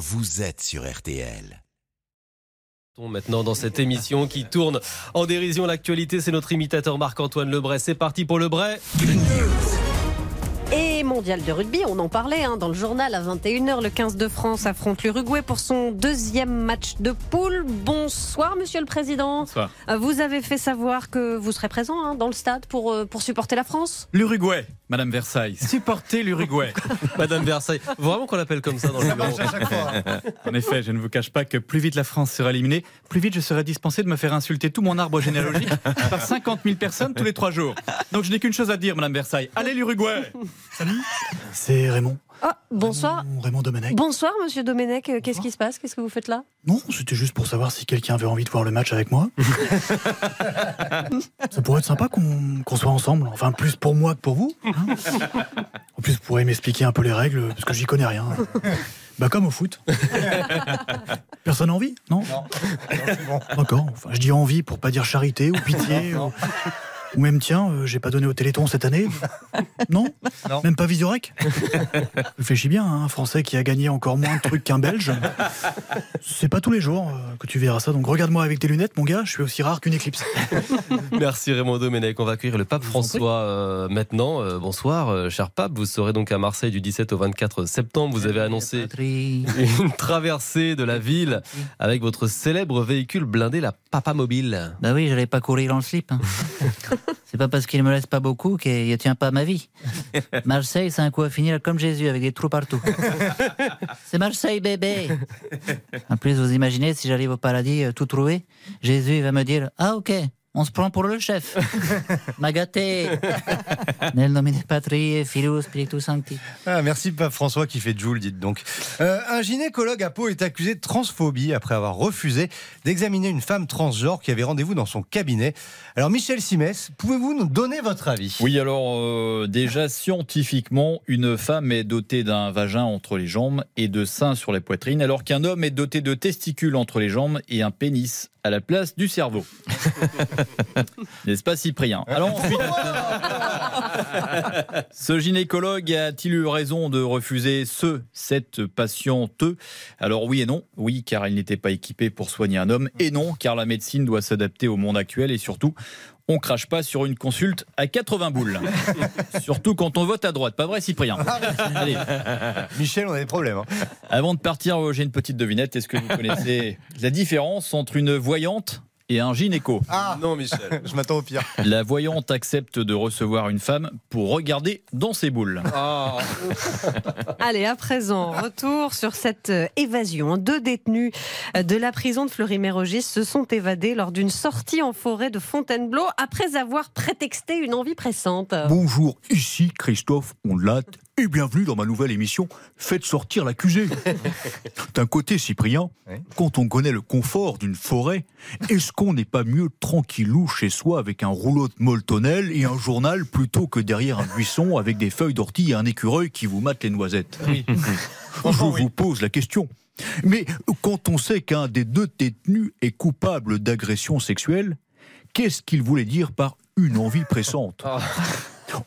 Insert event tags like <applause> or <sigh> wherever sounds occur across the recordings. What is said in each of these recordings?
vous êtes sur RTL. Maintenant dans cette émission qui tourne en dérision l'actualité, c'est notre imitateur Marc-Antoine Lebray. C'est parti pour Lebray. Et mondial de rugby, on en parlait hein, dans le journal à 21h. Le 15 de France affronte l'Uruguay pour son deuxième match de poule. Bonsoir, monsieur le président. Bonsoir. Vous avez fait savoir que vous serez présent hein, dans le stade pour, euh, pour supporter la France? L'Uruguay, Madame Versailles. Supportez l'Uruguay. <laughs> Madame Versailles. Vraiment qu'on l'appelle comme ça dans le bureau. <laughs> En effet, je ne vous cache pas que plus vite la France sera éliminée, plus vite je serai dispensé de me faire insulter tout mon arbre généalogique <laughs> par 50 000 personnes tous les trois jours. Donc je n'ai qu'une chose à dire, Madame Versailles. Allez l'Uruguay Salut, c'est Raymond. Ah, bonsoir. Raymond, Raymond Domenech. Bonsoir, monsieur Domenech. Euh, Qu'est-ce qui se passe? Qu'est-ce que vous faites là? Non, c'était juste pour savoir si quelqu'un avait envie de voir le match avec moi. <laughs> Ça pourrait être sympa qu'on soit ensemble. Enfin, plus pour moi que pour vous. hein. <laughs> en plus, vous pourrez m'expliquer un peu les règles, parce que j'y connais rien. Bah, comme au foot. <laughs> Personne a envie? Non? Non. D'accord. Enfin, je dis envie pour pas dire charité ou pitié. Ou... ou même, tiens, euh, j'ai pas donné au Téléthon cette année. <laughs> Non, Même pas Visorec Réfléchis bien, hein, un Français qui a gagné encore moins de trucs qu'un Belge. C'est pas tous les jours euh, que tu verras ça. Donc regarde-moi avec tes lunettes, mon gars, je suis aussi rare qu'une éclipse. <laughs> Merci Raymond Domenech. On va accueillir le pape François euh, maintenant. Euh, bonsoir, euh, cher pape. Vous serez donc à Marseille du 17 au 24 septembre. Vous avez annoncé <laughs> une traversée de la ville avec votre célèbre véhicule blindé, la Papa Mobile. Bah oui, j'allais pas courir dans le slip. hein. C'est pas parce qu'il me laisse pas beaucoup qu'il ne tient pas à ma vie. Marseille, c'est un coup à finir comme Jésus, avec des trous partout. c'est Marseille, bébé. En plus, vous imaginez, si j'arrive au paradis euh, tout trouvé, Jésus va me dire Ah, ok. On se prend pour le chef. <laughs> M'a gâté. <laughs> Nel nomine patrie, filus, spiritus sancti. Ah, merci Pape François qui fait Joule, dites donc. Euh, un gynécologue à Pau est accusé de transphobie après avoir refusé d'examiner une femme transgenre qui avait rendez-vous dans son cabinet. Alors Michel Simès, pouvez-vous nous donner votre avis? Oui, alors euh, déjà scientifiquement, une femme est dotée d'un vagin entre les jambes et de seins sur la poitrine, alors qu'un homme est doté de testicules entre les jambes et un pénis à la place du cerveau. <laughs> N'est-ce pas Cyprien Alors <laughs> ensuite, ce gynécologue a-t-il eu raison de refuser ce, cette patiente? Alors oui et non. Oui, car il n'était pas équipé pour soigner un homme. Et non, car la médecine doit s'adapter au monde actuel et surtout, on crache pas sur une consulte à 80 boules. <laughs> Surtout quand on vote à droite. Pas vrai, Cyprien Allez, Michel, on a des problèmes. hein. avant de partir, j'ai une petite devinette. Est-ce que vous connaissez la différence entre une voyante et un gynéco Ah Non, Michel. <laughs> Je m'attends au pire. La voyante accepte de recevoir une femme pour regarder dans ses boules. Ah. <laughs> Allez, à présent, retour sur cette euh, évasion. Deux détenus euh, de la prison de Fleury-Mérogis se sont évadés lors d'une sortie en forêt de Fontainebleau après avoir prétexté une envie pressante. Bonjour, ici Christophe Ondelat et bienvenue dans ma nouvelle émission Faites sortir l'accusé. <laughs> D'un côté, Cyprien, quand on connaît le confort d'une forêt, est-ce qu'on n'est pas mieux tranquillou chez soi avec un rouleau de moltonel et un journal plutôt que derrière un buisson avec des feuilles d'ortie et un écureuil qui vous mate les noisettes? Je vous pose la question. Mais quand on sait qu'un des deux détenus est coupable d'agression sexuelle, qu'est-ce qu'il voulait dire par une envie pressante? Ah.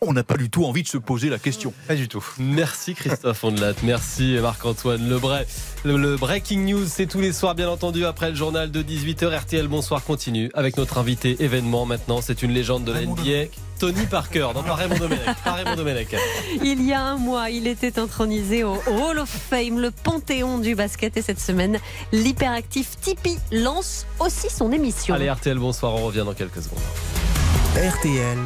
On n'a pas du tout envie de se poser la question. Pas du tout. Merci Christophe Ondelat, merci Marc-Antoine Lebray. Le, le Breaking News, c'est tous les soirs, bien entendu, après le journal de 18h. RTL Bonsoir continue avec notre invité événement maintenant. C'est une légende de la NBA, Tony Parker. Non, pas Raymond Domenech. Pas Raymond Domenech. <laughs> Il y a un mois, il était intronisé au Hall of Fame, le panthéon du basket. Et cette semaine, l'hyperactif Tipeee lance aussi son émission. Allez, RTL Bonsoir, on revient dans quelques secondes. RTL,